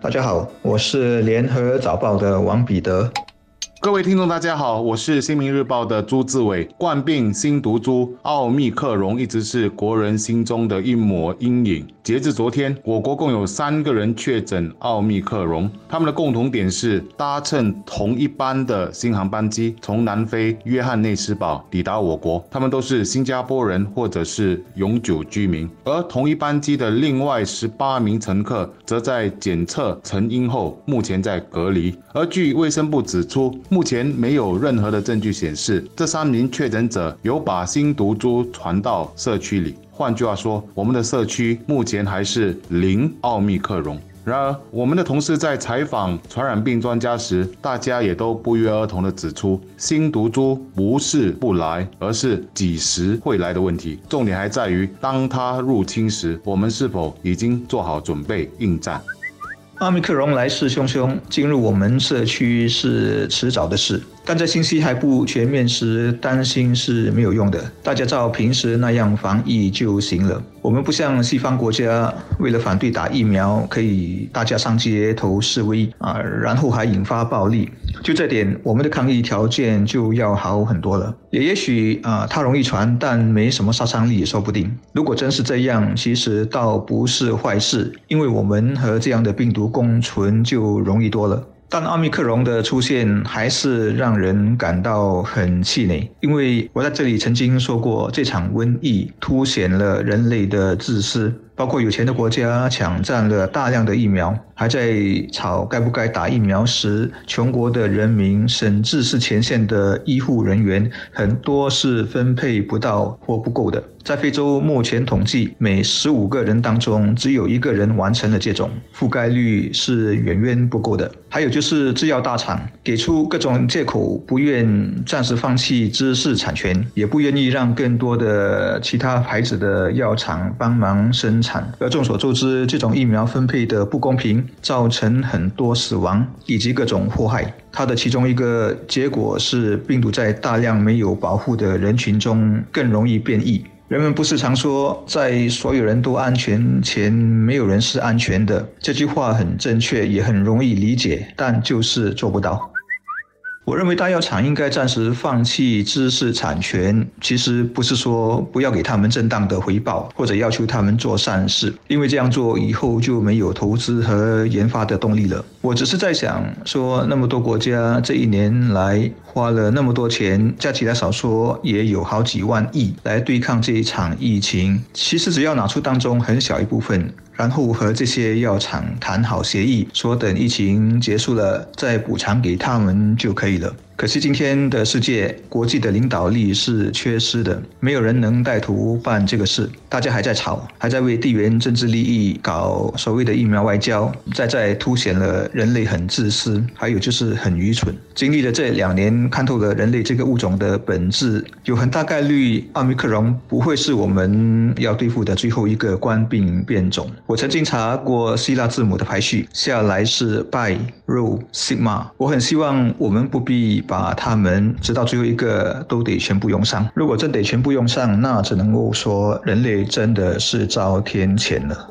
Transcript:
大家好，我是联合早报的王彼得。各位听众，大家好，我是新民日报的朱志伟。冠病新毒株奥密克戎一直是国人心中的一抹阴影。截至昨天，我国共有三个人确诊奥密克戎，他们的共同点是搭乘同一班的新航班机从南非约翰内斯堡抵达我国，他们都是新加坡人或者是永久居民。而同一班机的另外十八名乘客则在检测成阴后，目前在隔离。而据卫生部指出，目前没有任何的证据显示这三名确诊者有把新毒株传到社区里。换句话说，我们的社区目前还是零奥密克戎。然而，我们的同事在采访传染病专家时，大家也都不约而同地指出，新毒株不是不来，而是几时会来的问题。重点还在于，当它入侵时，我们是否已经做好准备应战。奥密克戎来势汹汹，进入我们社区是迟早的事。但在信息还不全面时，担心是没有用的。大家照平时那样防疫就行了。我们不像西方国家，为了反对打疫苗，可以大家上街头示威啊，然后还引发暴力。就这点，我们的抗疫条件就要好很多了。也也许啊，它容易传，但没什么杀伤力也说不定。如果真是这样，其实倒不是坏事，因为我们和这样的病毒共存就容易多了。但奥密克戎的出现还是让人感到很气馁，因为我在这里曾经说过，这场瘟疫凸显了人类的自私。包括有钱的国家抢占了大量的疫苗，还在吵该不该打疫苗时，穷国的人民甚至是前线的医护人员，很多是分配不到或不够的。在非洲，目前统计每十五个人当中只有一个人完成了接种，覆盖率是远远不够的。还有就是制药大厂给出各种借口，不愿暂时放弃知识产权，也不愿意让更多的其他牌子的药厂帮忙生。产。而众所周知，这种疫苗分配的不公平，造成很多死亡以及各种祸害。它的其中一个结果是，病毒在大量没有保护的人群中更容易变异。人们不是常说，在所有人都安全前，没有人是安全的？这句话很正确，也很容易理解，但就是做不到。我认为大药厂应该暂时放弃知识产权，其实不是说不要给他们正当的回报，或者要求他们做善事，因为这样做以后就没有投资和研发的动力了。我只是在想说，那么多国家这一年来花了那么多钱，加起来少说也有好几万亿来对抗这一场疫情，其实只要拿出当中很小一部分。然后和这些药厂谈好协议，说等疫情结束了再补偿给他们就可以了。可惜今天的世界，国际的领导力是缺失的，没有人能带头办这个事。大家还在吵，还在为地缘政治利益搞所谓的疫苗外交，再再凸显了人类很自私，还有就是很愚蠢。经历了这两年，看透了人类这个物种的本质，有很大概率奥密克戎不会是我们要对付的最后一个冠病变种。我曾经查过希腊字母的排序，下来是 Pi、Rho、Sigma。我很希望我们不必。把他们直到最后一个都得全部用上。如果真得全部用上，那只能够说人类真的是遭天谴了。